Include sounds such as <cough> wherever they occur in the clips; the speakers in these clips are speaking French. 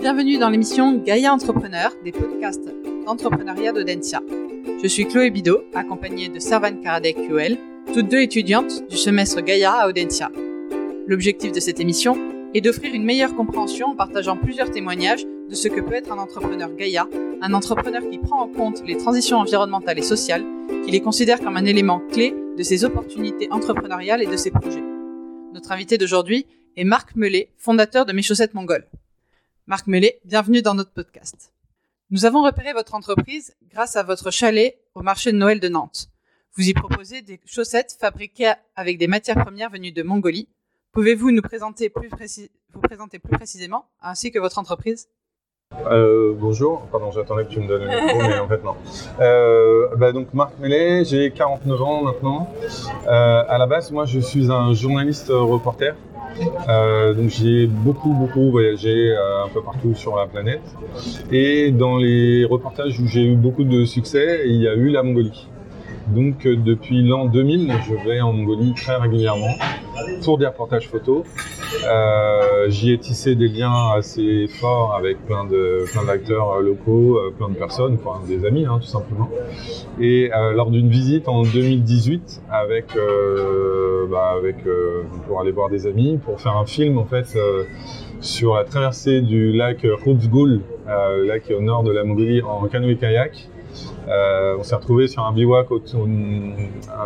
Bienvenue dans l'émission Gaïa Entrepreneur, des podcasts d'entrepreneuriat d'Audencia. Je suis Chloé Bidot, accompagnée de Servan Karadec QL, toutes deux étudiantes du semestre Gaïa à Audencia. L'objectif de cette émission est d'offrir une meilleure compréhension en partageant plusieurs témoignages de ce que peut être un entrepreneur Gaïa, un entrepreneur qui prend en compte les transitions environnementales et sociales, qui les considère comme un élément clé de ses opportunités entrepreneuriales et de ses projets. Notre invité d'aujourd'hui est Marc Mellet, fondateur de Mes Chaussettes Mongoles. Marc Mellet, bienvenue dans notre podcast. Nous avons repéré votre entreprise grâce à votre chalet au marché de Noël de Nantes. Vous y proposez des chaussettes fabriquées avec des matières premières venues de Mongolie. Pouvez-vous nous présenter plus, précisément, ainsi que votre entreprise? Euh, bonjour, pardon, j'attendais que tu me donnes le micro, mais en fait non. Euh, bah, donc Marc Mellet, j'ai 49 ans maintenant. Euh, à la base, moi je suis un journaliste reporter. Euh, donc j'ai beaucoup beaucoup voyagé euh, un peu partout sur la planète. Et dans les reportages où j'ai eu beaucoup de succès, il y a eu la Mongolie. Donc euh, depuis l'an 2000, je vais en Mongolie très régulièrement pour des reportages photos. Euh, J'y ai tissé des liens assez forts avec plein plein d'acteurs euh, locaux, plein de personnes, enfin des amis hein, tout simplement. Et lors d'une visite en 2018 avec bah, pour aller voir des amis pour faire un film en fait sur la traversée du lac Khubzgul, le lac au nord de la Mongolie en canoë-kayak. Euh, on s'est retrouvé sur un bivouac, euh,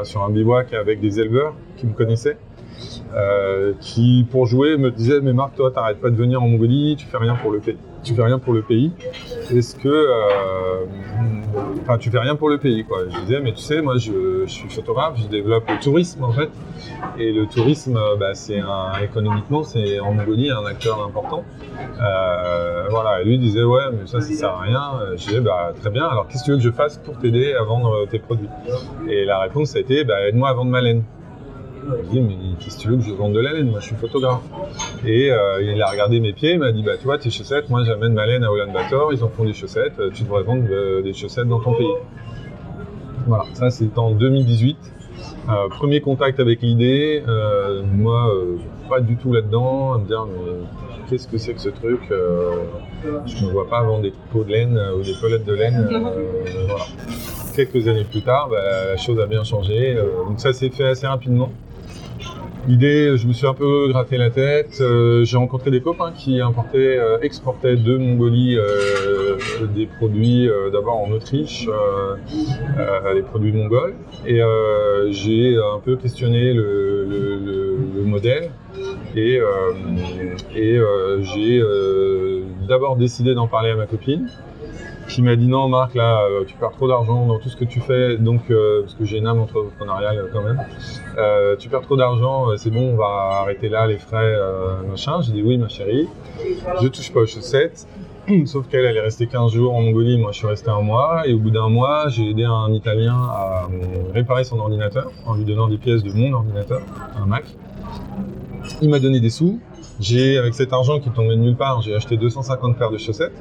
sur un bivouac avec des éleveurs qui me connaissaient, euh, qui pour jouer me disaient mais Marc toi t'arrêtes pas de venir en Mongolie, tu fais rien pour le pays, tu fais rien pour le pays. Est-ce que, enfin tu fais rien pour le pays quoi. Je disais mais tu sais moi je, suis photographe, je développe le tourisme en fait et le tourisme bah, c'est un, économiquement c'est en Mongolie un acteur important. Euh, voilà, et lui disait ouais mais ça ça sert à rien. Je disais bah très bien, alors qu'est-ce que tu veux que je fasse pour t'aider à vendre tes produits? Et la réponse a été bah aide-moi à vendre ma laine. Ai dit mais qu'est-ce que tu veux que je vende de la laine? Moi je suis photographe. Et euh, il a regardé mes pieds, il m'a dit bah tu vois tes chaussettes, moi j'amène ma laine à Ulaanbaatar, ils en font des chaussettes, euh, tu devrais vendre euh, des chaussettes dans ton pays. Voilà, ça c'était en 2018. Euh, premier contact avec l'idée, euh, moi pas du tout là-dedans, à me dire mais qu'est-ce que c'est que ce truc Je ne vois pas vendre des pots de laine ou des toilettes de laine. voilà. Quelques années plus tard, bah, la chose a bien changé. donc ça s'est fait assez rapidement. L'idée, je me suis un peu gratté la tête. euh, J'ai rencontré des copains qui importaient, euh, exportaient de Mongolie euh, des produits, euh, d'abord en Autriche, euh, euh, des produits mongols. Et euh, j'ai un peu questionné le, le- le- le modèle. Et, euh, euh, j'ai euh, d'abord décidé d'en parler à ma copine qui m'a dit non Marc là euh, tu perds trop d'argent dans tout ce que tu fais donc euh, parce que j'ai une âme entrepreneuriale euh, quand même. Tu perds trop d'argent c'est bon on va arrêter là les frais machin. J'ai dit oui ma chérie je touche pas aux chaussettes <clears throat> sauf qu'elle elle est restée 15 jours en Mongolie. Moi je suis resté un mois. Et au bout d'un mois j'ai aidé un italien à réparer son ordinateur en lui donnant des pièces de mon ordinateur un Mac. Il m'a donné des sous j'ai, avec cet argent qui tombait de nulle part, j'ai acheté 250 paires de chaussettes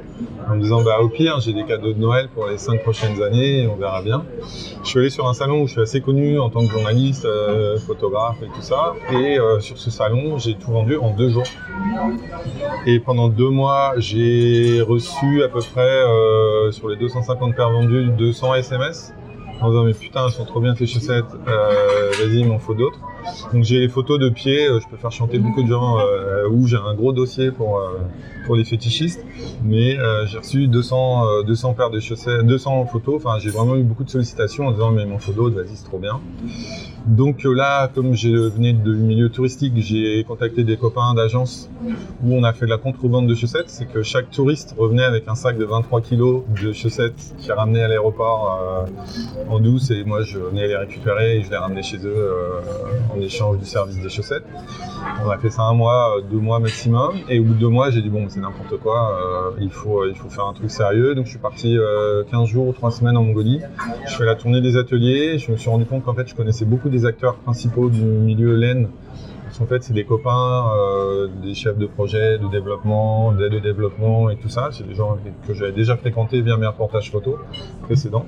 en me disant, bah, au pire, j'ai des cadeaux de Noël pour les 5 prochaines années, on verra bien. Je suis allé sur un salon où je suis assez connu en tant que journaliste, euh, photographe et tout ça. Et euh, sur ce salon, j'ai tout vendu en deux jours. Et pendant deux mois, j'ai reçu à peu près, euh, sur les 250 paires vendues, 200 SMS en disant mais putain elles sont trop bien tes chaussettes, vas-y il m'en faut d'autres. Donc j'ai les photos de pieds, euh, je peux faire chanter beaucoup de gens euh, où j'ai un gros dossier pour, euh, pour les fétichistes, mais euh, j'ai reçu 200, euh, 200 paires de chaussettes, 200 photos, enfin j'ai vraiment eu beaucoup de sollicitations en disant mais faut d'autres, vas-y c'est trop bien. Donc là, comme je venais du milieu touristique, j'ai contacté des copains d'agence où on a fait de la contrebande de chaussettes. C'est que chaque touriste revenait avec un sac de 23 kilos de chaussettes qui ramenait à l'aéroport en douce et moi je venais les récupérer et je les ramenais chez eux en échange du service des chaussettes. On a fait ça un mois, euh, deux mois maximum et au bout de deux mois j'ai dit bon c'est n'importe quoi, euh, il, faut, il faut faire un truc sérieux. Donc je suis parti euh, 15 jours ou 3 semaines en Mongolie. Je fais la tournée des ateliers, je me suis rendu compte qu'en fait je connaissais beaucoup des acteurs principaux du milieu laine Parce fait, c'est des copains, euh, des chefs de projet, de développement, d'aide au développement et tout ça. C'est des gens que j'avais déjà fréquentés via mes reportages photos précédents.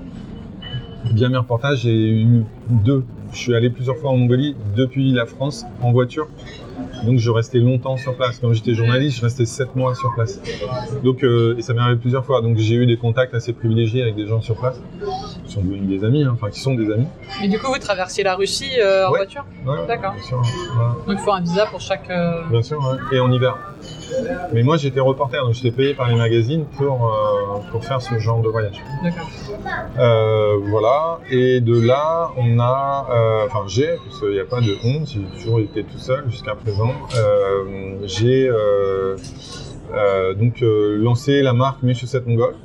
Via mes reportages, j'ai eu deux. Je suis allé plusieurs fois en Mongolie depuis la France en voiture. Donc je restais longtemps sur place. Quand j'étais journaliste, je restais 7 mois sur place. Donc, euh, et ça m'est arrivé plusieurs fois. Donc j'ai eu des contacts assez privilégiés avec des gens sur place, qui sont devenus des amis, hein, enfin qui sont des amis. Mais du coup, vous traversiez la Russie euh, en Ouais. voiture? Ouais, D'accord. Donc il faut un visa pour chaque. euh, Bien sûr, et en hiver. Mais moi j'étais reporter, donc j'étais payé par les magazines pour, euh, pour faire ce genre de voyage. D'accord. Euh, voilà, et de là, on a, euh, enfin j'ai, parce qu'il n'y a pas de honte, j'ai toujours été tout seul jusqu'à présent, j'ai donc lancé la marque Mes Chaussettes Mongoles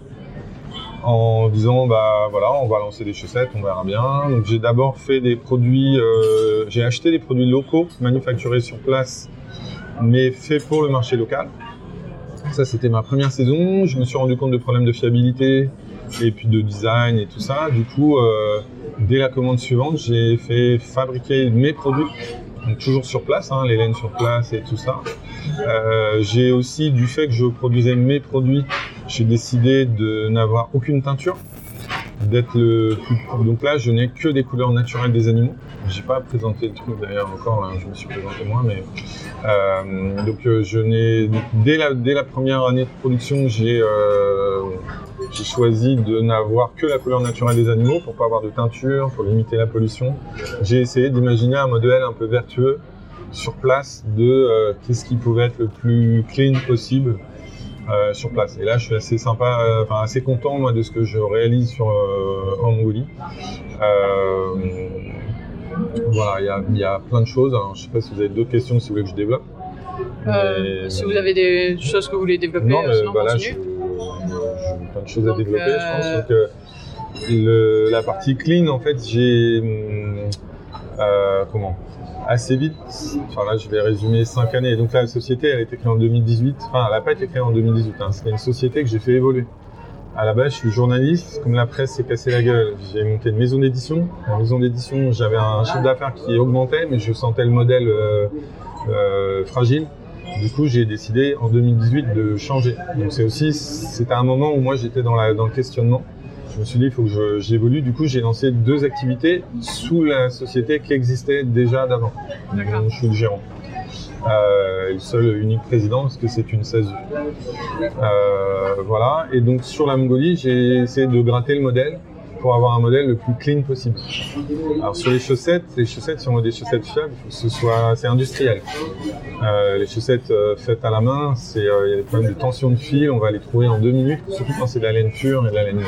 en disant bah voilà on va lancer des chaussettes on verra bien donc j'ai d'abord fait des produits euh, j'ai acheté des produits locaux manufacturés sur place mais faits pour le marché local. Ça c'était ma première saison. Je me suis rendu compte de problèmes de fiabilité et puis de design et tout ça. Du coup euh, dès la commande suivante j'ai fait fabriquer mes produits toujours sur place hein, les laines sur place et tout ça. Euh, j'ai aussi du fait que je produisais mes produits j'ai décidé de n'avoir aucune teinture, d'être le plus... Donc là, je n'ai que des couleurs naturelles des animaux. J'ai pas présenté le truc d'ailleurs encore, là, je me suis présenté moi, mais euh, donc euh, je n'ai dès la première année de production, j'ai euh, j'ai choisi de n'avoir que la couleur naturelle des animaux pour pas avoir de teinture, pour limiter la pollution. J'ai essayé d'imaginer un modèle un peu vertueux sur place de qu'est-ce qui pouvait être le plus clean possible sur place. Et là, je suis assez sympa, enfin assez content moi de ce que je réalise sur en Mongolie. Voilà, il y y a plein de choses. Alors, je sais pas si vous avez d'autres questions, si vous voulez que je développe. Euh, Mais- si vous avez des choses que vous voulez développer, non, euh, mais sinon bah là, j'ai plein de choses à Donc, développer, je pense. Donc, euh, le- la partie clean, en fait, j'ai euh, comment? Assez vite. Enfin là, je vais résumer cinq années. Donc là, la société, elle a été créée en 2018. Enfin, elle n'a pas été créée en 2018. Hein. C'était une société que j'ai fait évoluer. À la base, je suis journaliste. Comme la presse s'est cassée la gueule, j'ai monté une maison d'édition. La maison d'édition, j'avais un chiffre d'affaires qui augmentait, mais je sentais le modèle euh, euh, fragile. Du coup, j'ai décidé en 2018 de changer. Donc c'est aussi, c'était un moment où moi j'étais dans, la, dans le questionnement. Je me suis dit, il faut que j'évolue. Du coup, j'ai lancé deux activités sous la société qui existait déjà d'avant. Dont je suis le gérant. Euh, le seul unique président parce que c'est une SASU. Euh, voilà. Et donc sur la Mongolie, j'ai essayé de gratter le modèle pour avoir un modèle le plus clean possible. Alors sur les chaussettes, les chaussettes, si on veut des chaussettes fiables, il que ce soit, c'est industriel. Euh, les chaussettes euh, faites à la main, euh, il y a des problèmes de tension de fil, on va les trouver en deux minutes, surtout quand c'est de la laine pure et de la laine,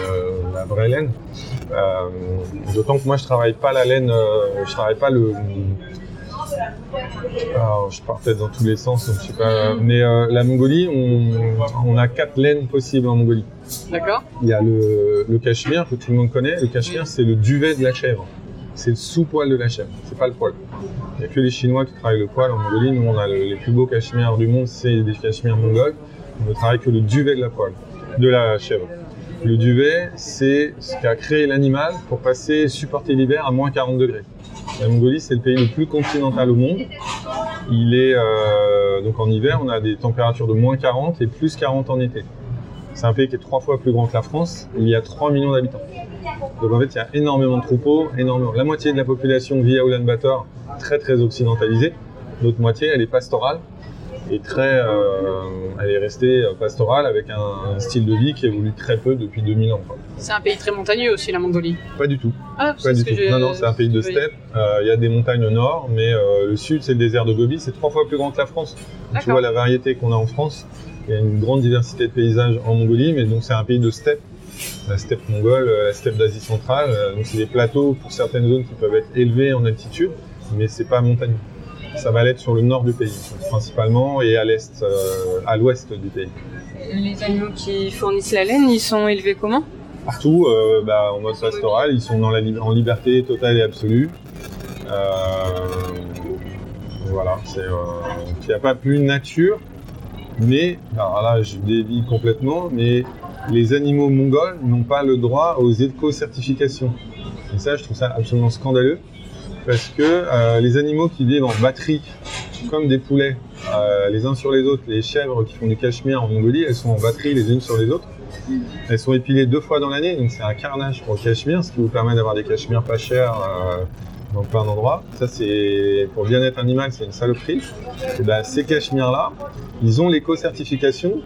la vraie laine. D'autant que moi je travaille pas la laine, je travaille pas le. Alors, je peut-être dans tous les sens, donc je sais pas. Mais euh, la Mongolie, on, on a quatre laines possibles en Mongolie. D'accord. Il y a le, le cachemire que tout le monde connaît. Le cachemire, c'est le duvet de la chèvre. C'est le sous-poil de la chèvre. C'est pas le poil. Il n'y a que les Chinois qui travaillent le poil en Mongolie. Nous, on a le- les plus beaux cachemires du monde, c'est des cachemires mongols. On ne travaille que le duvet de la poil, de la chèvre. Le duvet, c'est ce qu'a créé l'animal pour passer, supporter l'hiver à moins 40 degrés. La Mongolie, c'est le pays le plus continental au monde. Il est euh, donc en hiver, on a des températures de moins 40 et plus 40 en été. C'est un pays qui est trois fois plus grand que la France. Il y a 3 millions d'habitants. Donc en fait, il y a énormément de troupeaux, énormément. La moitié de la population vit à Ulaanbaatar, très très occidentalisée. L'autre moitié, elle est pastorale très, euh, elle est restée pastorale avec un, un style de vie qui évolue très peu depuis 2000 ans. C'est un pays très montagneux aussi, la Mongolie. Pas du tout. Ah, Pas du tout. Non, non, c'est un pays de steppe. Euh, Il y a des montagnes au nord, mais euh, le sud, c'est le désert de Gobi. C'est trois fois plus grand que la France. Donc, tu vois la variété qu'on a en France. Il y a une grande diversité de paysages en Mongolie, mais donc c'est un pays de steppe. La steppe mongole, la steppe d'Asie centrale. donc c'est des plateaux pour certaines zones qui peuvent être élevés en altitude, mais c'est pas montagneux. Ça va l'être sur le nord du pays, principalement, et à l'est, euh, à l'ouest du pays. Les animaux qui fournissent la laine, ils sont élevés comment? Partout, euh, bah, en mode pastoral, ils sont dans la li- en liberté totale et absolue. Euh, voilà, c'est, euh, il n'y a pas plus nature, mais, alors là je dévie complètement, mais les animaux mongols n'ont pas le droit aux éco-certifications. Et ça, je trouve ça absolument scandaleux, parce que euh, les animaux qui vivent en batterie, comme des poulets, euh, les uns sur les autres, les chèvres qui font du cachemire en Mongolie, elles sont en batterie les unes sur les autres. Elles sont épilées deux fois dans l'année, donc c'est un carnage pour le cachemire, ce qui vous permet d'avoir des cachemires pas chers, euh, dans plein d'endroits. Ça, c'est pour le bien-être animal, c'est une saloperie. Et ben, ces cachemires-là, ils ont l'éco-certification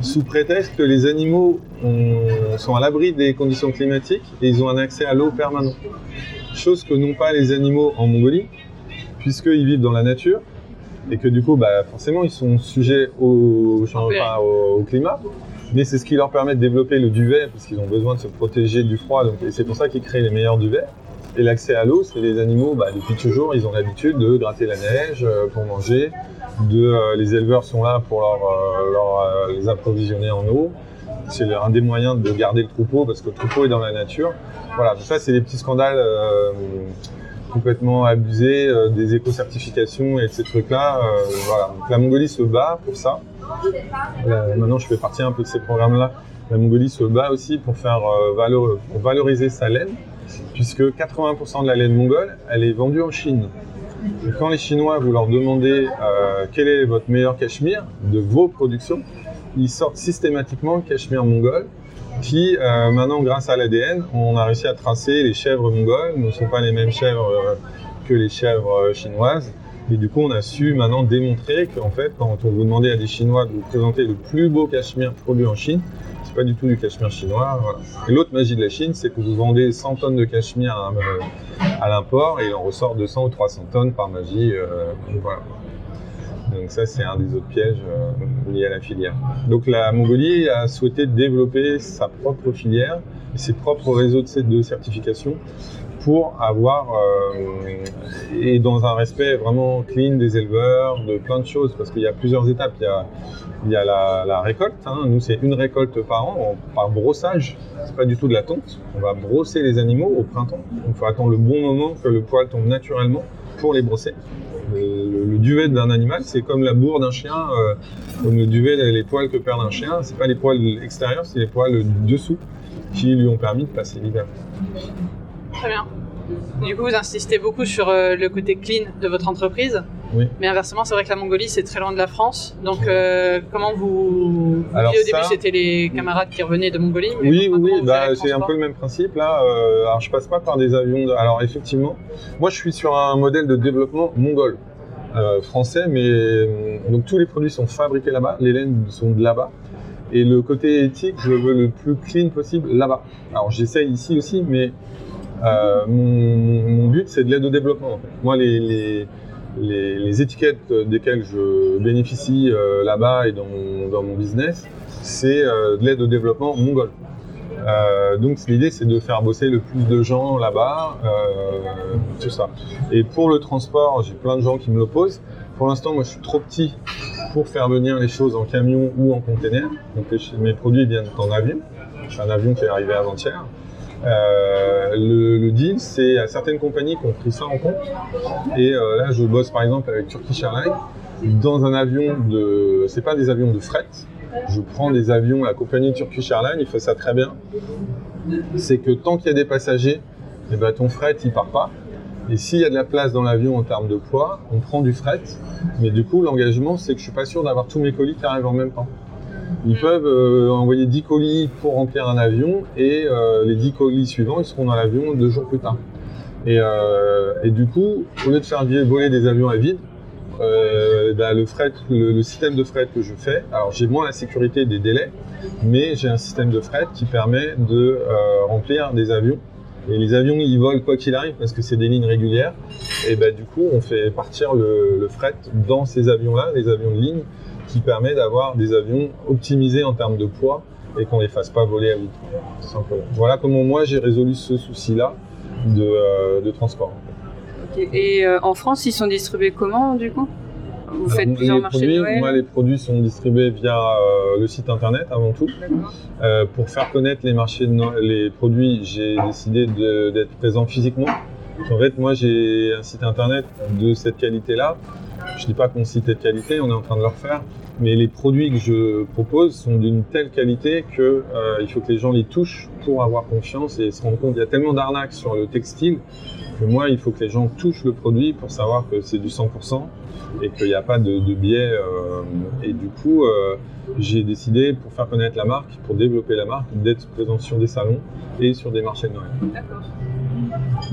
sous prétexte que les animaux ont- sont à l'abri des conditions climatiques et ils ont un accès à l'eau permanent. Chose que n'ont pas les animaux en Mongolie, puisqu'ils vivent dans la nature et que du coup, bah, forcément, ils sont sujets au, au, au climat. Mais c'est ce qui leur permet de développer le duvet, parce qu'ils ont besoin de se protéger du froid. Donc, et c'est pour ça qu'ils créent les meilleurs duvets. Et l'accès à l'eau, c'est les animaux, bah, depuis toujours, ils ont l'habitude de gratter la neige euh, pour manger. De, euh, les éleveurs sont là pour leur, euh, leur, euh, les approvisionner en eau. C'est un des moyens de garder le troupeau, parce que le troupeau est dans la nature. Voilà, donc ça, c'est des petits scandales euh, complètement abusés, euh, des éco-certifications et ces trucs-là. euh, la Mongolie se bat pour ça. Maintenant, je fais partie un peu de ces programmes-là. La Mongolie se bat aussi pour faire pour valoriser sa laine, puisque 80% de la laine mongole, elle est vendue en Chine. Et quand les Chinois, vous leur demandez quel est votre meilleur cachemire de vos productions, ils sortent systématiquement cachemire mongol, qui euh, maintenant, grâce à l'ADN, on a réussi à tracer les chèvres mongoles ne sont pas les mêmes chèvres euh, que les chèvres euh, chinoises. Et du coup, on a su maintenant démontrer qu'en fait, quand on vous demandait à des Chinois de vous présenter le plus beau cachemire produit en Chine, c'est pas du tout du cachemire chinois. l'autre magie de la Chine, c'est que vous vendez 100 tonnes de cachemire à, l'import et il en ressort 200 ou 300 tonnes par magie. voilà. Donc ça, c'est un des autres pièges euh, liés à la filière. Donc la Mongolie a souhaité développer sa propre filière ses propres réseaux de, certification pour avoir, euh, et dans un respect vraiment clean des éleveurs, de plein de choses, parce qu'il y a plusieurs étapes. Il y a, il y a la, récolte, hein. nous c'est une récolte par an, par brossage, c'est pas du tout de la tonte. On va brosser les animaux au printemps, il faut attendre le bon moment que le poil tombe naturellement pour les brosser. Le, le- duvet d'un animal, c'est comme la bourre d'un chien, euh, comme le duvet, les poils que perd un chien, c'est pas les poils extérieurs, c'est les poils dessous qui lui ont permis de passer l'hiver. Très bien. Du coup, vous insistez beaucoup sur euh, le côté clean de votre entreprise. Oui. Mais inversement, c'est vrai que la Mongolie, c'est très loin de la France. Donc, euh, comment vous... vous Alors disiez au ça- début, c'était les camarades qui revenaient de Mongolie. mais Oui, oui, bah, c'est un peu le même principe là. Euh, alors je passe pas par des avions. De... Alors effectivement, moi je suis sur un modèle de développement mongol, euh, français, mais donc tous les produits sont fabriqués là-bas, les laines sont de là-bas. Et le côté éthique, je veux le plus clean possible là-bas. Alors j'essaye ici aussi, mais euh, mon, but c'est de l'aide au développement. Moi, les, étiquettes desquelles je bénéficie euh, là-bas et dans mon, business, c'est euh, de l'aide au développement mongol. Donc l'idée c'est de faire bosser le plus de gens là-bas, tout ça. Et pour le transport, j'ai plein de gens qui me l'opposent. Pour l'instant, moi je suis trop petit pour faire venir les choses en camion ou en container. Donc mes produits viennent en avion. J'ai un avion qui est arrivé avant-hier. Euh, le, deal, c'est à certaines compagnies qui ont pris ça en compte. Et euh, là, je bosse par exemple avec Turkish Airlines dans un avion de. C'est pas des avions de fret. Je prends des avions, la compagnie Turkish Airlines, il fait ça très bien. C'est que tant qu'il y a des passagers, eh ben, ton fret, il part pas. Et s'il y a de la place dans l'avion en termes de poids, on prend du fret. Mais du coup, l'engagement, c'est que je suis pas sûr d'avoir tous mes colis qui arrivent en même temps. Ils peuvent euh, envoyer 10 colis pour remplir un avion et euh, les 10 colis suivants, ils seront dans l'avion deux jours plus tard. Et, euh, et du coup, au lieu de faire voler des avions à vide, bah, le, fret, le, le système de fret que je fais, alors j'ai moins la sécurité des délais, mais j'ai un système de fret qui permet de remplir des avions. Et les avions, ils volent quoi qu'il arrive parce que c'est des lignes régulières. Et bah, du coup, on fait partir le, le fret dans ces avions-là, les avions de ligne, qui permet d'avoir des avions optimisés en termes de poids et qu'on les fasse pas voler à vide. Voilà comment moi j'ai résolu ce souci-là de, euh, de transport. Et euh, en France, ils sont distribués comment du coup? Vous faites Alors, plusieurs les marchés produits, de Noël? Moi, les produits sont distribués via euh, le site internet avant tout. Euh, pour faire connaître les marchés de Noël- les produits, j'ai décidé d'être présent physiquement. En fait, moi, j'ai un site internet de cette qualité-là. Je dis pas que mon site est de qualité, on est en train de le refaire, mais les produits que je propose sont d'une telle qualité que euh, il faut que les gens les touchent pour avoir confiance et se rendre compte. Il y a tellement d'arnaques sur le textile que moi, il faut que les gens touchent le produit pour savoir que c'est du 100% et qu'il n'y a pas de, de biais. euh, et du coup, euh, j'ai décidé, pour faire connaître la marque, pour développer la marque, d'être présent sur des salons et sur des marchés de Noël. D'accord.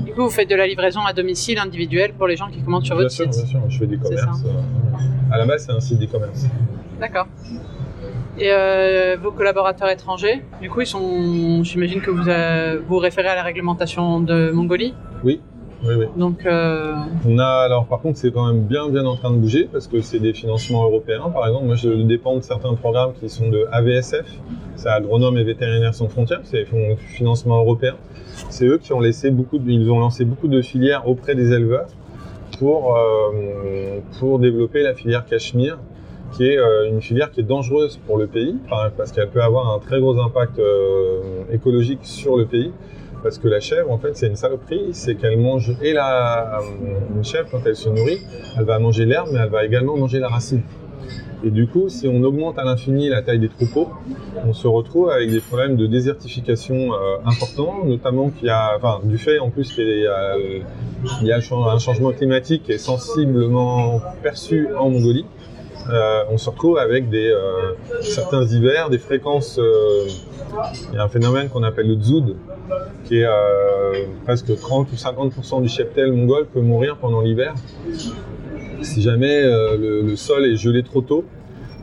Du coup, vous faites de la livraison à domicile individuelle pour les gens qui commandent sur Bien votre sûr, site. bien sûr, je fais des commerces. euh, à la base, c'est un site d'e-commerce. D'accord. Et euh, vos collaborateurs étrangers, du coup, ils sont. J'imagine que vous euh, vous référez à la réglementation de Mongolie? Oui, oui, oui. Donc, euh, On a, alors par contre, c'est quand même bien, bien en train de bouger parce que c'est des financements européens. Par exemple, moi, je dépends de certains programmes qui sont de AVSF, c'est Agronomes et Vétérinaires sans frontières, c'est des fonds- financements européens. C'est eux qui ont laissé beaucoup, de- ils ont lancé beaucoup de filières auprès des éleveurs pour, euh, pour développer la filière cachemire, qui est euh, une filière qui est dangereuse pour le pays, parce qu'elle peut avoir un très gros impact écologique sur le pays. Parce que la chèvre, en fait, c'est une saloperie, c'est qu'elle mange et la euh, une chèvre quand elle se nourrit, elle va manger l'herbe, mais elle va également manger la racine. Et du coup, si on augmente à l'infini la taille des troupeaux, on se retrouve avec des problèmes de désertification euh, importants, notamment qu'il y a, enfin, du fait en plus qu'il y a, il y a un changement climatique qui est sensiblement perçu en Mongolie. Euh, on se retrouve avec euh, certains hivers, des fréquences. euh, il y a un phénomène qu'on appelle le zoud, qui est presque 30 ou 50% du cheptel mongol peut mourir pendant l'hiver si jamais le sol est gelé trop tôt.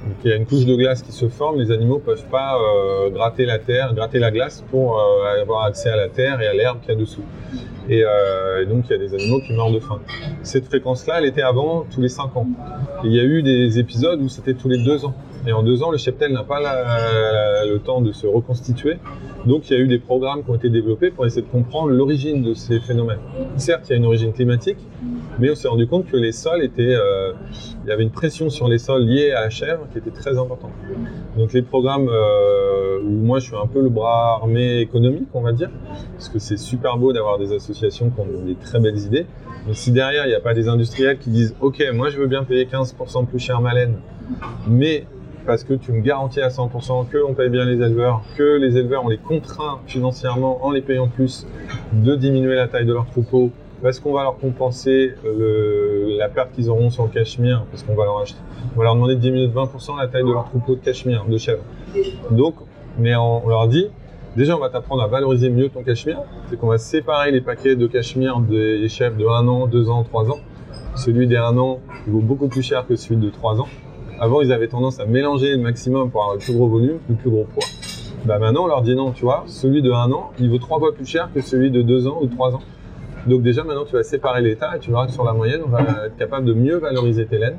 Donc il y a une couche de glace qui se forme, les animaux ne peuvent pas euh, gratter la terre, gratter la glace pour euh, avoir accès à la terre et à l'herbe qu'il y a dessous. Et, euh, et donc il y a des animaux qui meurent de faim. Cette fréquence-là, elle était avant tous les 5 ans. Il y a eu des épisodes où c'était tous les 2 ans. Et en 2 ans, le cheptel n'a pas le temps de se reconstituer. Donc il y a eu des programmes qui ont été développés pour essayer de comprendre l'origine de ces phénomènes. Certes, il y a une origine climatique, mais on s'est rendu compte que les sols étaient, euh, il y avait une pression sur les sols liée à la chèvre qui était très importante. Donc les programmes euh, où moi je suis un peu le bras armé économique, on va dire, parce que c'est super beau d'avoir des associations qui ont des très belles idées. Mais si derrière il n'y a pas des industriels qui disent OK, moi je veux bien payer 15% plus cher ma laine, mais parce que tu me garantis à 100% que on paye bien les éleveurs, que les éleveurs on les contraint financièrement en les payant plus de diminuer la taille de leur troupeau parce qu'on va leur compenser euh, la perte qu'ils auront sur le cachemire, parce qu'on va leur acheter, on va leur demander de diminuer de 20% la taille de leur troupeau de cachemire, de chèvre. Donc, mais on, on leur dit, déjà on va t'apprendre à valoriser mieux ton cachemire, c'est qu'on va séparer les paquets de cachemire des chèvres de 1 an, 2 ans, 3 ans. Celui des 1 an il vaut beaucoup plus cher que celui de 3 ans. Avant, ils avaient tendance à mélanger le maximum pour avoir le plus gros volume, le plus gros poids. Bah maintenant, on leur dit non, tu vois, celui de 1 an, il vaut 3 fois plus cher que celui de 2 ans ou 3 ans. Donc déjà, maintenant, tu vas séparer l'état et tu verras que sur la moyenne, on va être capable de mieux valoriser tes laines.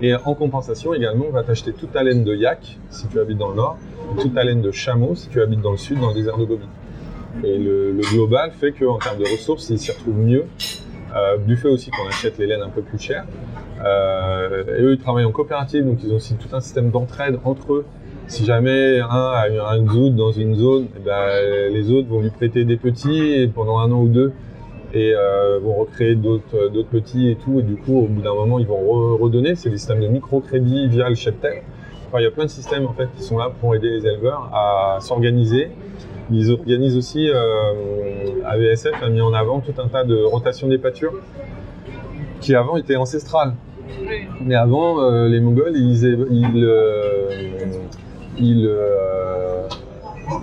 Et en compensation également, on va t'acheter toute ta laine de yak, si tu habites dans le nord, toute ta laine de chameau, si tu habites dans le sud, dans le désert de Gobi. Et le, le global fait qu'en termes de ressources, ils s'y retrouvent mieux, du fait aussi qu'on achète les laines un peu plus chères. Euh, et eux, ils travaillent en coopérative, donc ils ont aussi tout un système d'entraide entre eux. Si jamais un a eu un zout dans une zone, eh ben, les autres vont lui prêter des petits et pendant un an ou deux et euh, vont recréer d'autres petits et tout. Et du coup, au bout d'un moment, ils vont re- redonner. C'est des systèmes de microcrédit via le cheptel. Il y a plein de systèmes en fait qui sont là pour aider les éleveurs à s'organiser. Ils organisent aussi, euh, AVSF a mis en avant tout un tas de rotation des pâtures qui avant étaient ancestrales. Mais avant, euh, les Mongols, ils, ils,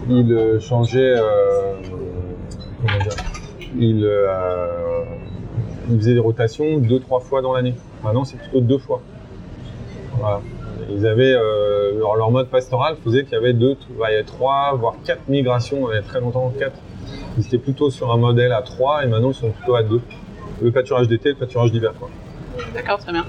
ils, changeaient. des rotations deux, trois fois dans l'année. Maintenant, c'est plutôt deux fois. Voilà. Ils avaient euh, leur, leur mode pastoral faisait qu'il y avait deux, bah, il y avait trois, voire quatre migrations. Il y a très longtemps, quatre. Ils étaient plutôt sur un modèle à trois et maintenant ils sont plutôt à deux. Le pâturage d'été, le pâturage d'hiver. quoi. D'accord, très bien.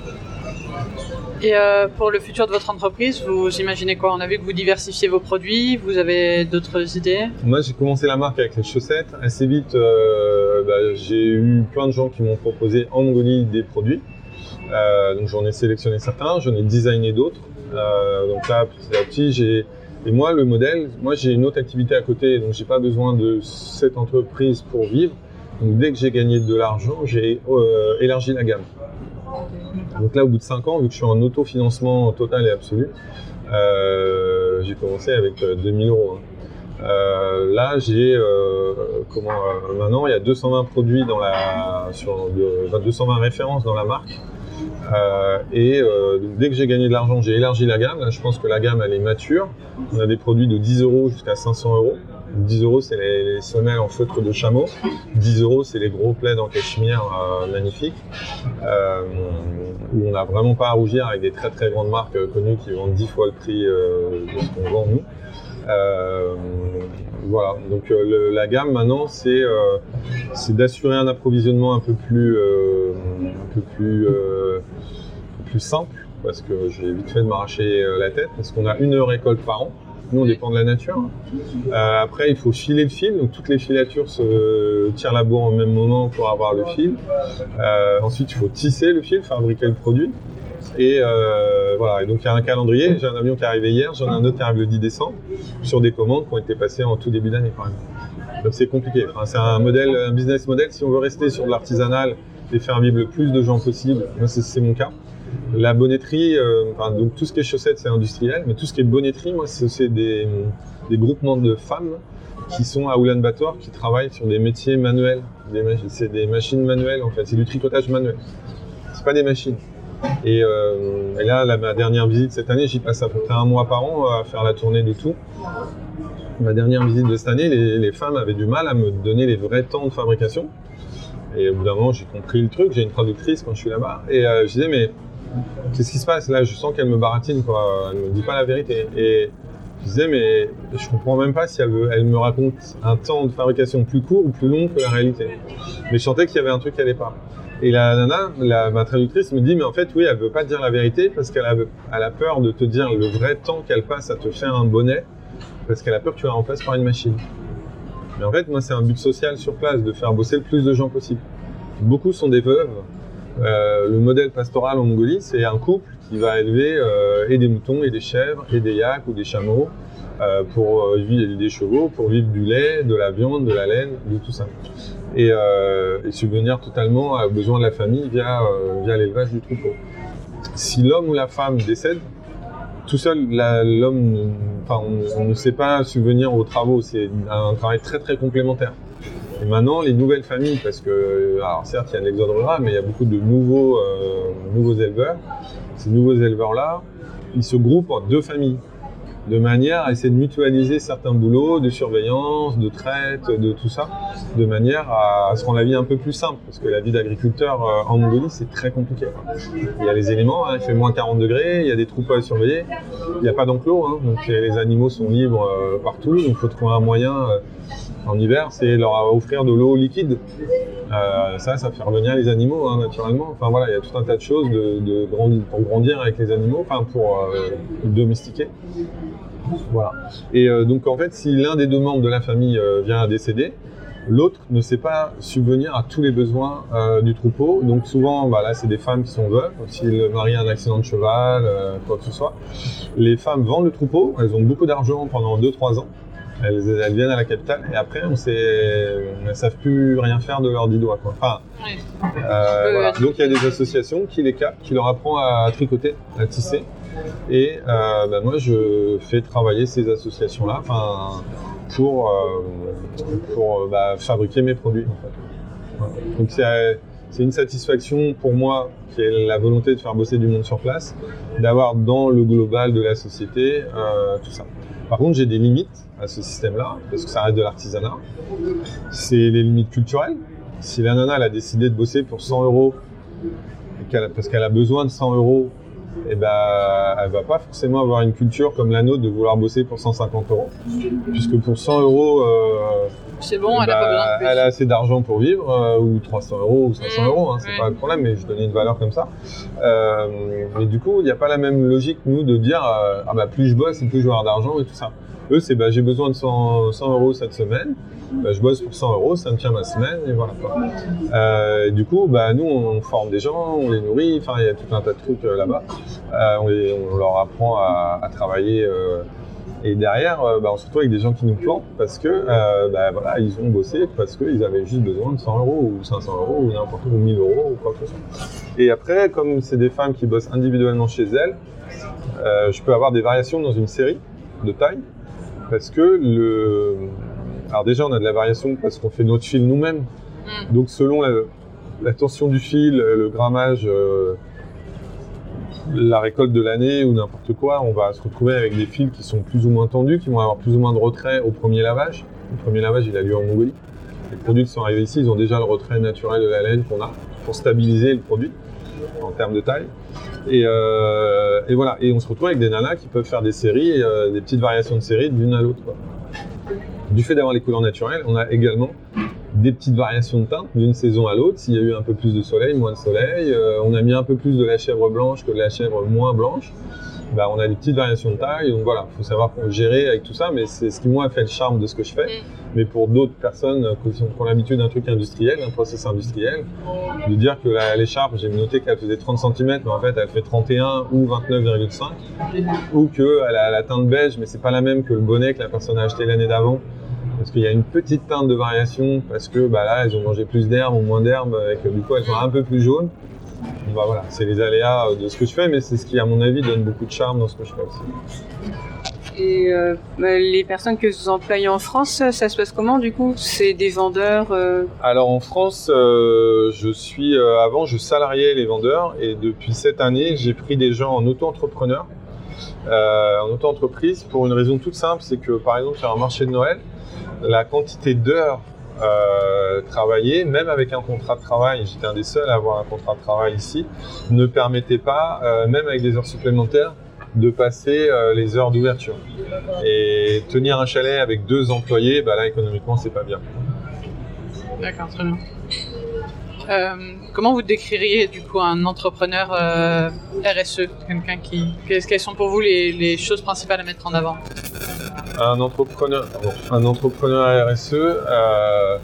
Et euh, pour le futur de votre entreprise, vous imaginez quoi? On a vu que vous diversifiez vos produits, vous avez d'autres idées? Moi, j'ai commencé la marque avec les chaussettes. Assez vite, euh, bah, j'ai eu plein de gens qui m'ont proposé en Mongolie des produits. Euh, donc, j'en ai sélectionné certains, j'en ai designé d'autres. Euh, donc là, petit à petit, j'ai. Et moi, le modèle, moi, j'ai une autre activité à côté, donc j'ai pas besoin de cette entreprise pour vivre. Donc, dès que j'ai gagné de l'argent, j'ai euh, élargi la gamme. Donc là, au bout de 5 ans, vu que je suis en autofinancement total et absolu, j'ai commencé avec euh, 2000 euros. hein. Euh, là, j'ai euh, comment euh, maintenant il y a 220 produits dans la sur de- enfin, 220 références dans la marque. Et dès que j'ai gagné de l'argent, j'ai élargi la gamme. Là, je pense que la gamme elle est mature. On a des produits de 10 euros jusqu'à 500 euros. 10 euros, c'est les, les semelles en feutre de chameau. 10 euros, c'est les gros plaids en cachemire euh, magnifiques. Où on n'a vraiment pas à rougir avec des très très grandes marques connues qui vendent 10 fois le prix de ce qu'on vend nous. Euh, voilà, donc euh, le- la gamme maintenant, c'est euh, c'est d'assurer un approvisionnement un peu plus, un peu plus, plus simple, parce que j'ai vite fait de m'arracher la tête, parce qu'on a une récolte par an. Nous, on dépend de la nature. Euh, après, il faut filer le fil, donc toutes les filatures se tirent la bourre au même moment pour avoir le fil. Euh, ensuite, il faut tisser le fil, fabriquer le produit. Et euh, voilà, et donc il y a un calendrier. J'ai un avion qui est arrivé hier, j'en ai un autre qui arrive le 10 décembre, sur des commandes qui ont été passées en tout début d'année, par exemple. Donc c'est compliqué. C'est un modèle, un business model. Si on veut rester sur de l'artisanal et faire vivre le plus de gens possible, moi c'est mon cas. La bonnetterie, euh, enfin, donc tout ce qui est chaussettes, c'est industriel, mais tout ce qui est bonnetterie, moi, c'est des, groupements de femmes qui sont à Oulan-Bator, qui travaillent sur des métiers manuels. C'est des machines manuelles, en fait. C'est du tricotage manuel. C'est pas des machines. Et, euh, là, ma dernière visite cette année, j'y passe à peu près un mois par an à faire la tournée de tout. Ma dernière visite de cette année, les, femmes avaient du mal à me donner les vrais temps de fabrication. Et au bout d'un moment, j'ai compris le truc. J'ai une traductrice quand je suis là-bas. Et euh, je disais, mais qu'est-ce qui se passe? Là Je sens qu'elle me baratine, quoi. Elle me dit pas la vérité. Et je disais, mais je comprends même pas si elle me raconte un temps de fabrication plus court ou plus long que la réalité. Mais je sentais qu'il y avait un truc qui allait pas. Et la nana, la, ma traductrice me dit, mais en fait, oui, elle veut pas te dire la vérité parce qu'elle a, elle a peur de te dire le vrai temps qu'elle passe à te faire un bonnet parce qu'elle a peur que tu la remplaces par une machine. Mais en fait, moi, c'est un but social sur place de faire bosser le plus de gens possible. Beaucoup sont des veuves. Euh, le modèle pastoral en Mongolie, c'est un couple qui va élever euh, et des moutons, et des chèvres, et des yaks ou des chameaux euh, pour euh, vivre des chevaux, pour vivre du lait, de la viande, de la laine, de tout ça. Et, euh, et subvenir totalement aux besoins de la famille via, euh, via l'élevage du troupeau. Si l'homme ou la femme décède, tout seul, l'homme, enfin, on, on ne sait pas subvenir aux travaux. C'est un travail très très complémentaire. Et maintenant, les nouvelles familles, parce que, alors certes, il y a l'exode rural, mais il y a beaucoup de nouveaux, euh, nouveaux éleveurs. Ces nouveaux éleveurs-là, ils se groupent en deux familles, de manière à essayer de mutualiser certains boulots, de surveillance, de traite, de tout ça, de manière à se rendre la vie un peu plus simple, parce que la vie d'agriculteur euh, en Mongolie, c'est très compliqué. Il y a les éléments, hein, il fait moins 40 degrés, il y a des troupeaux à surveiller, il n'y a pas d'enclos, hein, donc les animaux sont libres euh, partout, donc il faut trouver un moyen euh, en hiver, c'est leur offrir de l'eau liquide. Euh, ça, ça fait revenir les animaux hein, naturellement. Enfin voilà, il y a tout un tas de choses pour grandir avec les animaux, enfin pour euh, domestiquer. Voilà. Et euh, donc en fait, si l'un des deux membres de la famille vient à décéder, l'autre ne sait pas subvenir à tous les besoins du troupeau. Donc souvent, bah, là, c'est des femmes qui sont veuves. Si le mari a un accident de cheval, quoi que ce soit, les femmes vendent le troupeau. Elles ont beaucoup d'argent pendant 2-3 ans. Elles, elles viennent à la capitale et après, on sait, elles savent plus rien faire de leurs dix doigts. Quoi. Enfin, Ouais. euh, voilà. Donc il y a des associations qui les captent, qui leur apprend à tricoter, à tisser. Et euh, bah, moi, je fais travailler ces associations-là pour, euh, pour bah, fabriquer mes produits. En fait. Voilà. Donc c'est c'est une satisfaction pour moi, qui est la volonté de faire bosser du monde sur place, d'avoir dans le global de la société euh, tout ça. Par contre, j'ai des limites à ce système-là, parce que ça reste de l'artisanat. C'est les limites culturelles. Si la nana elle a décidé de bosser pour 100 euros, et parce qu'elle a besoin de 100 euros, eh ben, elle va pas forcément avoir une culture comme la nôtre de vouloir bosser pour 150 euros. Puisque pour 100 euros, euh, C'est bon, elle a bah, pas besoin de plus. elle a assez d'argent pour vivre, euh, ou 300 euros, ou 500 Mmh, euros, hein, c'est ouais. pas le problème, mais je donnais une valeur comme ça. Euh, mais du coup, il n'y a pas la même logique, nous, de dire euh, ah bah plus je bosse, et plus je vais avoir d'argent et tout ça. Eux, c'est bah, j'ai besoin de 100, 100 euros cette semaine, bah, je bosse pour 100 euros, ça me tient ma semaine, et voilà. Quoi. Euh, du coup, bah, nous, on forme des gens, on les nourrit, enfin, il y a tout un tas de trucs là-bas. On, on leur apprend à, à travailler. Et derrière, euh, bah, on se retrouve avec des gens qui nous plantent parce que euh, bah, voilà, ils ont bossé parce qu'ils avaient juste besoin de 100 euros ou 500 euros ou n'importe où, ou 1000 euros ou quoi que ce soit. Et après, comme c'est des femmes qui bossent individuellement chez elles, euh, je peux avoir des variations dans une série de taille parce que le. Alors déjà, on a de la variation parce qu'on fait notre fil nous-mêmes. Mm. Donc selon la, la tension du fil, le grammage, euh, la récolte de l'année ou n'importe quoi, on va se retrouver avec des fils qui sont plus ou moins tendus, qui vont avoir plus ou moins de retrait au premier lavage. Le premier lavage, il a lieu en Mongolie. Les produits qui sont arrivés ici, ils ont déjà le retrait naturel de la laine qu'on a pour stabiliser le produit en termes de taille. Et, euh, voilà. Et on se retrouve avec des nanas qui peuvent faire des séries, euh, des petites variations de séries d'une à l'autre. Du fait d'avoir les couleurs naturelles, on a également des petites variations de teinte d'une saison à l'autre. S'il y a eu un peu plus de soleil, moins de soleil, euh, on a mis un peu plus de la chèvre blanche que de la chèvre moins blanche. Bah, on a des petites variations de taille. Donc voilà, il faut savoir gérer avec tout ça, mais c'est ce qui moi fait le charme de ce que je fais. Mais pour d'autres personnes euh, qui ont l'habitude d'un truc industriel, d'un process industriel, de dire que l'écharpe, j'ai noté qu'elle faisait 30 cm, mais en fait elle fait 31 ou 29,5, ou qu'elle a la teinte beige, mais c'est pas la même que le bonnet que la personne a acheté l'année d'avant. Parce qu'il y a une petite teinte de variation, parce que bah, là, elles ont mangé plus d'herbe ou moins d'herbe, et que du coup, elles sont un peu plus jaunes. Bah, voilà, c'est les aléas de ce que je fais, mais c'est ce qui, à mon avis, donne beaucoup de charme dans ce que je fais aussi. Et euh, bah, les personnes que vous employez en France, ça, se passe comment du coup? C'est des vendeurs euh, Alors en France, euh, je suis euh, avant je salariais les vendeurs et depuis cette année j'ai pris des gens en auto-entrepreneur, euh, en auto-entreprise pour une raison toute simple, c'est que par exemple sur un marché de Noël, la quantité d'heures euh, travaillées, même avec un contrat de travail, j'étais un des seuls à avoir un contrat de travail ici, ne permettait pas, euh, même avec des heures supplémentaires, de passer euh, les heures d'ouverture. Et tenir un chalet avec deux employés, bah là économiquement c'est pas bien. D'accord, très bien. Comment vous décririez du coup un entrepreneur RSE Quelqu'un qui. Quelles sont pour vous les choses principales à mettre en avant? Un entrepreneur, un entrepreneur RSE, euh,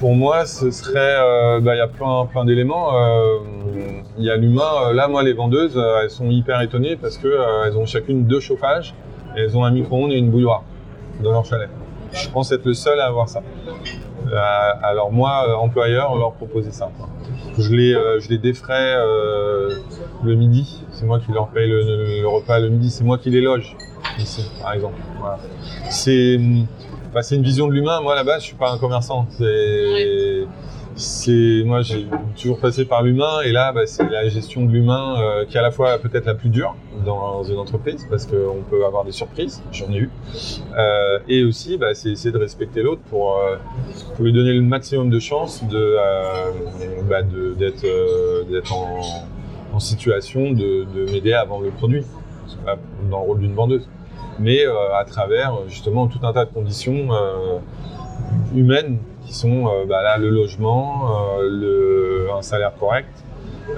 pour moi, ce serait, euh, bah, il y a plein, plein d'éléments. Euh, Il y a l'humain. Là, moi, les vendeuses, elles sont hyper étonnées parce que elles ont chacune deux chauffages, elles ont un micro-ondes et une bouilloire dans leur chalet. Je pense être le seul à avoir ça. Alors moi, employeur, leur proposer ça. Je les, je les défrais le midi. C'est moi qui leur paye le repas le midi. C'est moi qui les loge ici, par exemple. Voilà. C'est, bah, une vision de l'humain. Moi, base, je suis pas un commerçant. C'est, moi, j'ai toujours passé par l'humain, et là, bah, c'est la gestion de l'humain euh, qui est à la fois peut-être la plus dure dans une entreprise, parce qu'on peut avoir des surprises. J'en ai eu. Euh, et aussi, bah, c'est essayer de respecter l'autre pour, euh, pour lui donner le maximum de chances de, bah, d'être, d'être en, en situation de, de m'aider à vendre le produit, C'est pas dans le rôle d'une vendeuse, mais euh, à travers justement tout un tas de conditions euh, humaines qui sont euh, bah, là le logement, euh, le, un salaire correct.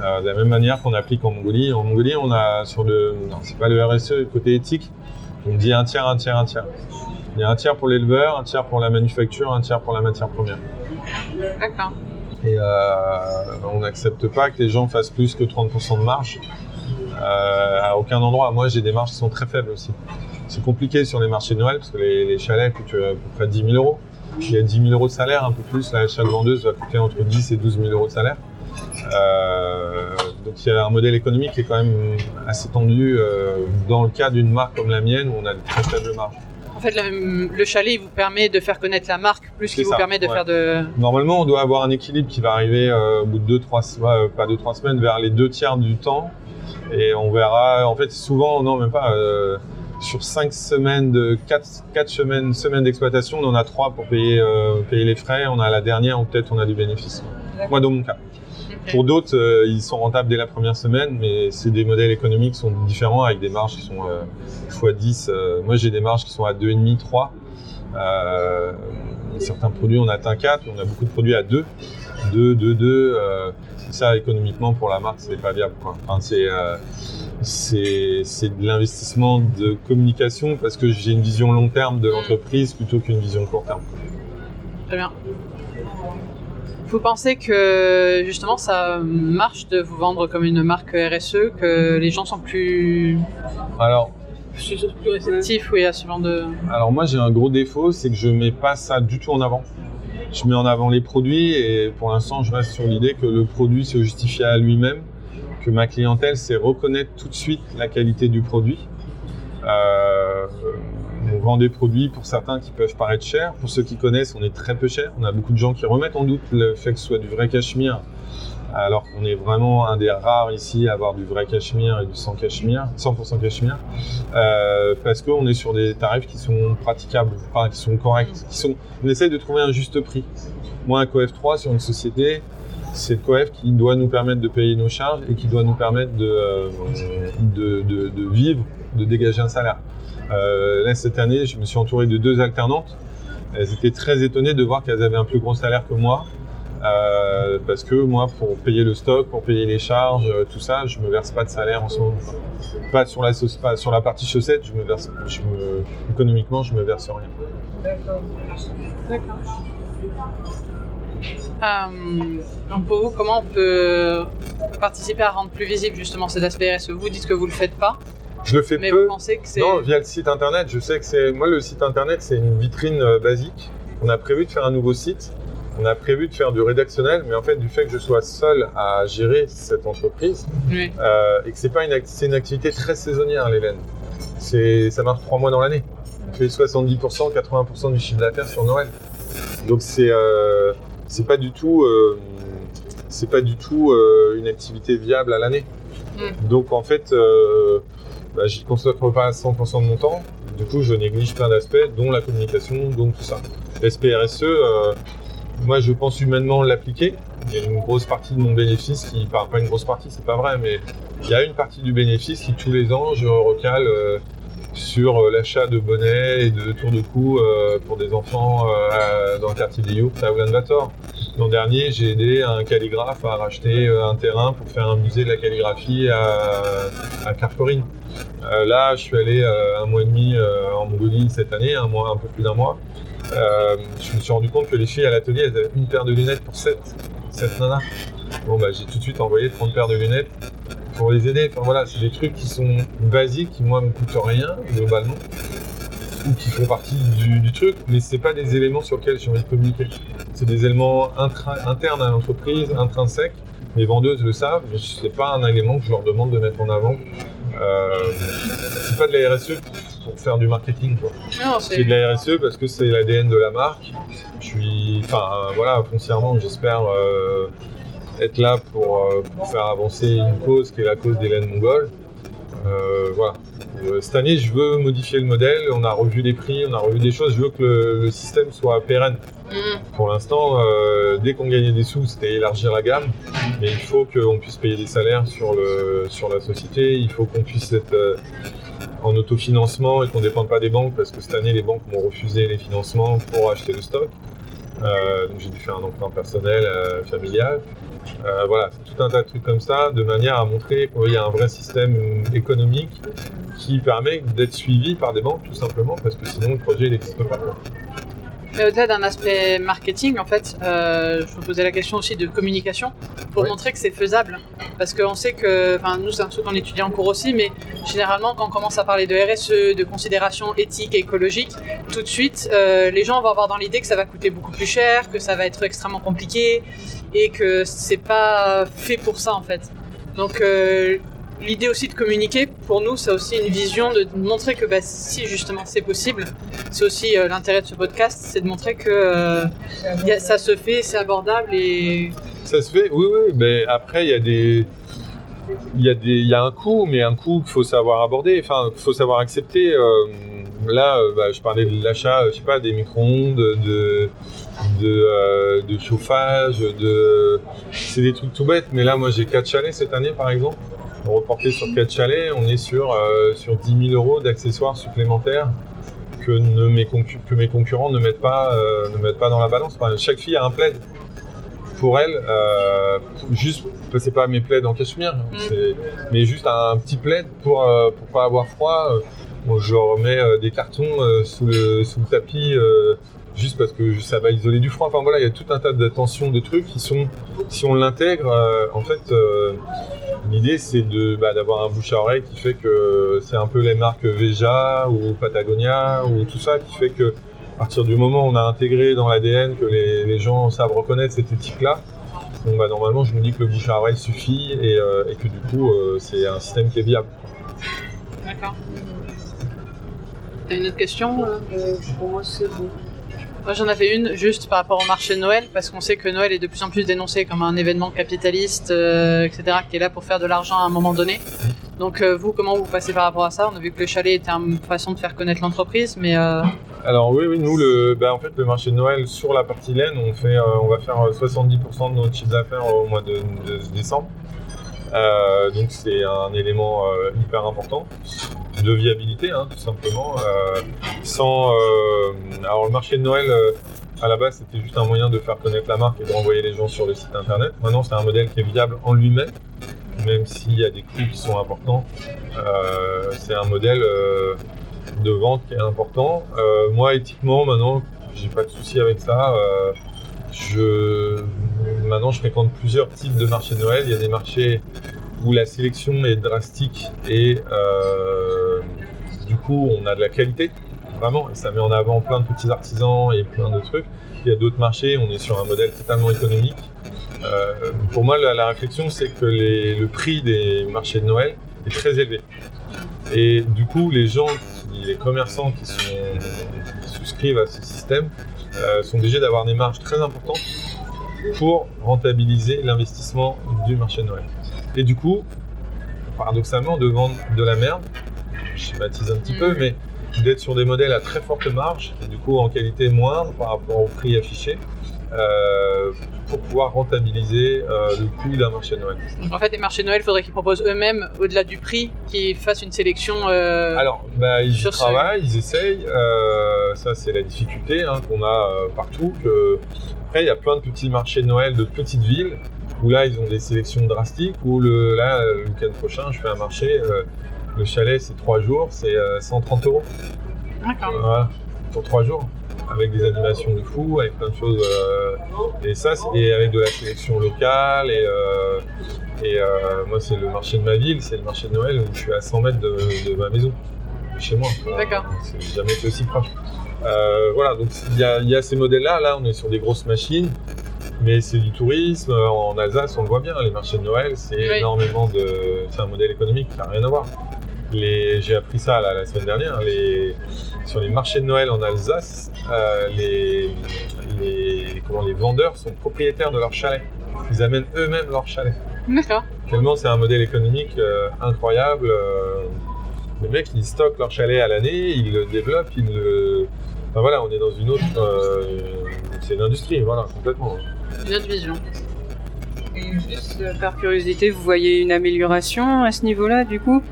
euh, de la même manière qu'on applique en Mongolie. En Mongolie, on a sur le, non, c'est pas le RSE, le côté éthique, on dit un tiers, un tiers, un tiers. Il y a un tiers pour l'éleveur, un tiers pour la manufacture, un tiers pour la matière première. D'accord. Et euh, on n'accepte pas que les gens fassent plus que 30% de marge euh, à aucun endroit. Moi, j'ai des marges qui sont très faibles aussi. C'est compliqué sur les marchés de Noël parce que les, les chalets coûtent euh, à peu près 10 000 euros. Il y a 10 000 euros de salaire, un peu plus. Là, chaque vendeuse va coûter entre 10 et 12 000 euros de salaire. Euh, donc il y a un modèle économique qui est quand même assez tendu euh, dans le cas d'une marque comme la mienne où on a de très faibles marges. En fait, le chalet il vous permet de faire connaître la marque plus qu'il vous permet de ouais. faire de. Normalement, on doit avoir un équilibre qui va arriver euh, au bout de 2-3 semaines, pas 2-3 semaines, vers les deux tiers du temps. Et on verra, en fait, souvent, non, même pas, sur 5 semaines, de 4, semaines, semaines d'exploitation, on en a 3 pour payer, euh, payer les frais. On a la dernière où peut-être on a du bénéfice. Moi, dans mon cas. Pour d'autres, euh, ils sont rentables dès la première semaine, mais c'est des modèles économiques qui sont différents avec des marges qui sont euh, x10. euh, moi, j'ai des marges qui sont à 2,5, 3. Euh, certains produits, on atteint 4, on a beaucoup de produits à 2. 2, 2, 2. euh, ça, économiquement, pour la marque, c'est pas viable. Quoi. Enfin, c'est, euh, c'est, c'est de l'investissement de communication parce que j'ai une vision long terme de l'entreprise plutôt qu'une vision court terme. Très bien. Vous pensez que justement ça marche de vous vendre comme une marque RSE, que les gens sont plus, Alors, plus, plus réceptifs oui, à ce genre de. Alors moi j'ai un gros défaut, c'est que je mets pas ça du tout en avant. Je mets en avant les produits et pour l'instant je reste sur l'idée que le produit se justifie à lui-même, que ma clientèle sait reconnaître tout de suite la qualité du produit. Euh, donc vend des produits pour certains qui peuvent paraître chers. Pour ceux qui connaissent, on est très peu cher. On a beaucoup de gens qui remettent en doute le fait que ce soit du vrai cachemire, alors qu'on est vraiment un des rares ici à avoir du vrai cachemire et du 100 cachemire, 100% cachemire, euh, parce qu'on est sur des tarifs qui sont praticables, qui sont corrects, qui sont. On essaye de trouver un juste prix. Moi, un COF 3 sur une société, c'est le COEF qui doit nous permettre de payer nos charges et qui doit nous permettre de, euh, vivre, de dégager un salaire. Euh, là, cette année, je me suis entouré de deux alternantes. Elles étaient très étonnées de voir qu'elles avaient un plus gros salaire que moi. Euh, parce que moi, pour payer le stock, pour payer les charges, euh, tout ça, je me verse pas de salaire en ce moment. Pas sur la, sauce- pas sur la partie chaussettes, je me verse, je me, économiquement, je me verse rien. D'accord. D'accord. Euh, donc pour vous, comment on peut participer à rendre plus visible justement cet aspect RSE? Vous dites que vous le faites pas, Je le fais mais peu. vous pensez que c'est... Non, via le site internet, je sais que c'est. Moi, le site internet, c'est une vitrine euh, basique. On a prévu de faire un nouveau site. On a prévu de faire du rédactionnel, mais en fait, du fait que je sois seul à gérer cette entreprise Oui. euh, et que c'est pas une, c'est une activité très saisonnière, laines. C'est, ça marche trois mois dans l'année. On fait 70%, 80% du chiffre d'affaires sur Noël. Donc c'est, euh, c'est pas du tout, euh, c'est pas du tout euh, une activité viable à l'année. Donc en fait, euh, bah, j'y consacre pas 100% de mon temps. Du coup, je néglige plein d'aspects, dont la communication, dont tout ça. SPRSE, euh, moi, je pense humainement l'appliquer. Il y a une grosse partie de mon bénéfice qui, enfin, pas une grosse partie, c'est pas vrai, mais il y a une partie du bénéfice qui, tous les ans, je recale euh, sur euh, l'achat de bonnets et de tours de cou euh, pour des enfants dans le quartier des Yourtes à Ulaanbaatar. L'an dernier, j'ai aidé un calligraphe à racheter un terrain pour faire un musée de la calligraphie à, à là, je suis allé un mois et demi en Mongolie cette année, un mois, un peu plus d'un mois. Euh, je me suis rendu compte que les filles à l'atelier, elles avaient une paire de lunettes pour 7, 7 nanas. Bon, bah, j'ai tout de suite envoyé 30 paires de lunettes pour les aider. Enfin voilà, c'est des trucs qui sont basiques, qui moi me coûtent rien, globalement, ou qui font partie du, truc, mais c'est pas des éléments sur lesquels j'ai envie de communiquer. C'est des éléments internes à l'entreprise, intrinsèques. Les vendeuses le savent, mais c'est pas un élément que je leur demande de mettre en avant. Euh, c'est pas de la RSE pour, faire du marketing, quoi. Non, C'est c'est... de la RSE parce que c'est l'ADN de la marque. Je suis, enfin voilà, foncièrement, j'espère euh, être là pour, euh, pour faire avancer une cause qui est la cause des laines mongoles. Voilà. Cette année, je veux modifier le modèle. On a revu les prix, on a revu des choses. Je veux que le, le système soit pérenne. Mhm. Pour l'instant, euh, dès qu'on gagnait des sous, c'était élargir la gamme. Mais il faut qu'on puisse payer des salaires sur, le, sur la société. Il faut qu'on puisse être euh, en autofinancement et qu'on ne dépende pas des banques parce que cette année, les banques m'ont refusé les financements pour acheter le stock. Euh, donc j'ai dû faire un emprunt personnel, familial. Voilà, c'est tout un tas de trucs comme ça, de manière à montrer qu'il y a un vrai système économique qui permet d'être suivi par des banques, tout simplement, parce que sinon le projet n'existe pas. Mais au-delà d'un aspect marketing, en fait, euh, je me posais la question aussi de communication pour Oui. montrer que c'est faisable. Parce qu'on sait que, enfin, nous, c'est un truc qu'on étudie en cours aussi, mais généralement, quand on commence à parler de RSE, de considération éthique et écologique, tout de suite, euh, les gens vont avoir dans l'idée que ça va coûter beaucoup plus cher, que ça va être extrêmement compliqué et que c'est pas fait pour ça, en fait. Donc, euh, L'idée aussi de communiquer, pour nous, c'est aussi une vision de montrer que bah, si justement c'est possible, c'est aussi euh, l'intérêt de ce podcast, c'est de montrer que euh, ça se fait, c'est abordable et Ça se fait, oui, oui, mais après, il y a des. Il y, y a un coût, mais un coût qu'il faut savoir aborder, enfin, qu'il faut savoir accepter. Euh, là, bah, je parlais de l'achat, je sais pas, des micro-ondes, de, de, chauffage, de. C'est des trucs tout bêtes, mais là, moi, j'ai 4 chalets cette année, par exemple. Reporté sur 4 chalets, on est sur, euh, sur 10 000 euros d'accessoires supplémentaires que, ne mes, que mes concurrents ne mettent, pas, euh, ne mettent pas dans la balance. Enfin, chaque fille a un plaid pour elle, euh, juste, c'est pas mes plaids en cachemire, c'est- mais juste un petit plaid pour, euh, pour pas avoir froid. Bon, je remets des cartons sous, le, sous le tapis juste parce que ça va isoler du froid. Enfin voilà, il y a tout un tas d'attentions, de trucs qui sont, si on l'intègre, euh, en fait, euh, l'idée c'est de bah, d'avoir un bouche à oreille qui fait que c'est un peu les marques Veja ou Patagonia ou tout ça qui fait que à partir du moment où on a intégré dans l'ADN que les, les gens savent reconnaître cette éthique-là, bon, bah, normalement, je me dis que le bouche à oreille suffit et, euh, et que du coup, euh, c'est un système qui est viable. D'accord. T'as une autre question Euh, pour moi, c'est bon. Moi, j'en avais une juste par rapport au marché de Noël, parce qu'on sait que Noël est de plus en plus dénoncé comme un événement capitaliste, euh, etc., qui est là pour faire de l'argent à un moment donné. Donc, euh, vous, comment vous passez par rapport à ça? On a vu que le chalet était une façon de faire connaître l'entreprise, mais euh, Alors oui, oui, nous, le, bah, en fait, le marché de Noël sur la partie laine, on, fait, on va faire euh, 70% de notre chiffre d'affaires au mois de, décembre. Donc c'est un élément hyper important de viabilité, hein, tout simplement. Euh, sans, euh, alors le marché de Noël, euh, à la base, c'était juste un moyen de faire connaître la marque et de renvoyer les gens sur le site internet. Maintenant, c'est un modèle qui est viable en lui-même, même s'il y a des coûts qui sont importants. C'est un modèle de vente qui est important. Moi, éthiquement, maintenant, j'ai pas de souci avec ça. Je, maintenant, je fréquente plusieurs types de marchés de Noël. Il y a des marchés où la sélection est drastique et du coup, on a de la qualité, vraiment, et ça met en avant plein de petits artisans et plein de trucs. Il y a d'autres marchés, on est sur un modèle totalement économique. Euh, pour moi, la, réflexion, c'est que le prix des marchés de Noël est très élevé. Et du coup, les gens, les commerçants qui souscrivent à ce système euh, sont obligés d'avoir des marges très importantes pour rentabiliser l'investissement du marché de Noël. Et du coup, paradoxalement, de vendre de la merde, je schématise un petit peu, mais d'être sur des modèles à très forte marge, et du coup en qualité moindre par rapport au prix affiché, euh, pour pouvoir rentabiliser euh, le coût d'un marché de Noël. en fait, les marchés de Noël, il faudrait qu'ils proposent eux-mêmes, au-delà du prix, qu'ils fassent une sélection. euh, Alors, bah, ils Sur ce- travaillent, ils essayent. ça, c'est la difficulté hein, qu'on a partout. Que... Après, il y a plein de petits marchés de Noël de petites villes où là, ils ont des sélections drastiques. Où le, là, le week-end prochain, je fais un marché. Euh, le chalet, c'est trois jours, c'est euh, 130 euros. D'accord. Voilà, pour trois jours. Avec des animations de fou, avec plein de choses. euh, et ça, c'est et avec de la sélection locale. Et, euh, et euh, moi, c'est le marché de ma ville, c'est le marché de Noël où je suis à 100 mètres de, de ma maison, de chez moi. D'accord. C'est jamais été aussi proche. Euh, voilà, donc il y a, il y a ces modèles-là. Là, on est sur des grosses machines. Mais c'est du tourisme. En Alsace, on le voit bien. Les marchés de Noël, c'est Oui. énormément de. C'est un modèle économique qui n'a rien à voir. Les... J'ai appris ça là, la semaine dernière. Les... Sur les marchés de Noël en Alsace, euh, les... Les... Comment, les vendeurs sont propriétaires de leur chalet. Ils amènent eux-mêmes leur chalet. D'accord. Tellement c'est un modèle économique euh, incroyable. euh, les mecs, ils stockent leur chalet à l'année, ils le développent, ils le. Enfin voilà, on est dans une autre. euh, c'est une industrie, voilà, complètement. Une autre vision. Et juste euh, par curiosité, vous voyez une amélioration à ce niveau-là, du coup?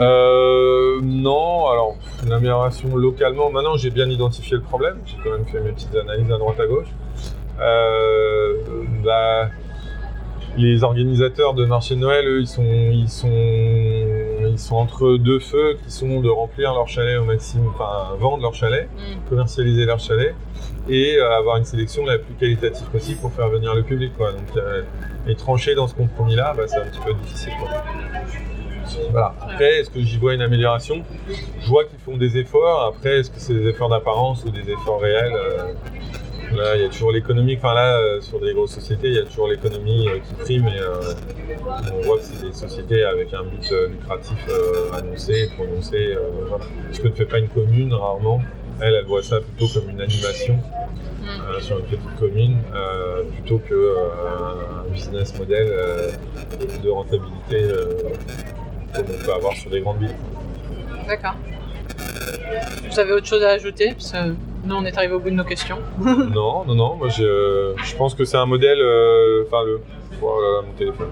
Euh, non, alors une amélioration localement. Maintenant, j'ai bien identifié le problème. J'ai quand même fait mes petites analyses à droite à gauche. Euh, bah, les organisateurs de marché de Noël, eux, ils sont, ils sont, ils sont entre deux feux qui sont de remplir leur chalet au maximum, enfin vendre leur chalet, Mm. commercialiser leur chalet et euh, avoir une sélection la plus qualitative possible pour faire venir le public. Quoi. Donc, euh, et trancher dans ce compromis-là, bah, c'est un petit peu difficile. Quoi. Voilà. Après, est-ce que j'y vois une amélioration? Je vois qu'ils font des efforts. Après, est-ce que c'est des efforts d'apparence ou des efforts réels Euh, Là, il y a toujours l'économie. Enfin, là, euh, sur des grosses sociétés, il y a toujours l'économie euh, qui prime. Et euh, on voit que c'est des sociétés avec un but lucratif annoncé, prononcé. voilà. Ce que ne fait pas une commune, rarement. Elle, elle voit ça plutôt comme une animation Mm. euh, sur une petite commune, plutôt que euh, un business model de rentabilité comme on peut avoir sur des grandes villes. D'accord. Vous avez autre chose à ajouter Parce que nous, on est arrivé au bout de nos questions. <laughs> non, non, non, moi je, je pense que c'est un modèle, euh, enfin le, oh là là, mon téléphone.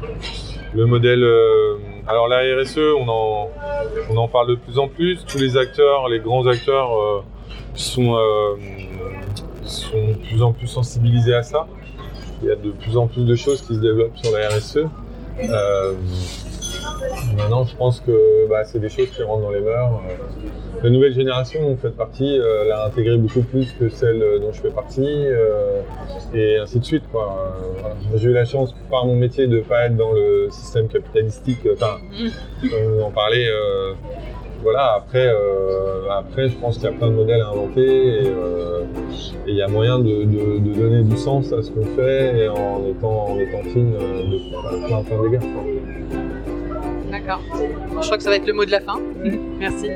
Le modèle, euh, alors la RSE, on en, on en parle de plus en plus. Tous les acteurs, les grands acteurs euh, sont, euh, sont de plus en plus sensibilisés à ça. Il y a de plus en plus de choses qui se développent sur la RSE. Euh, maintenant, je pense que bah, c'est des choses qui rentrent dans les mœurs. euh, la nouvelle génération dont vous faites partie euh, l'a intégré beaucoup plus que celle euh, dont je fais partie, euh, et ainsi de suite. quoi. Euh, voilà. Moi, J'ai eu la chance, par mon métier, de ne pas être dans le système capitalistique. euh, Enfin, on en parlait. euh, voilà, après, euh, après, je pense qu'il y a plein de modèles à inventer et euh, il y a moyen de, de- de donner du sens à ce qu'on fait et en étant, en étant fine euh, de plein, plein d'égards. quoi. D'accord. Je crois que ça va être le mot de la fin. Merci.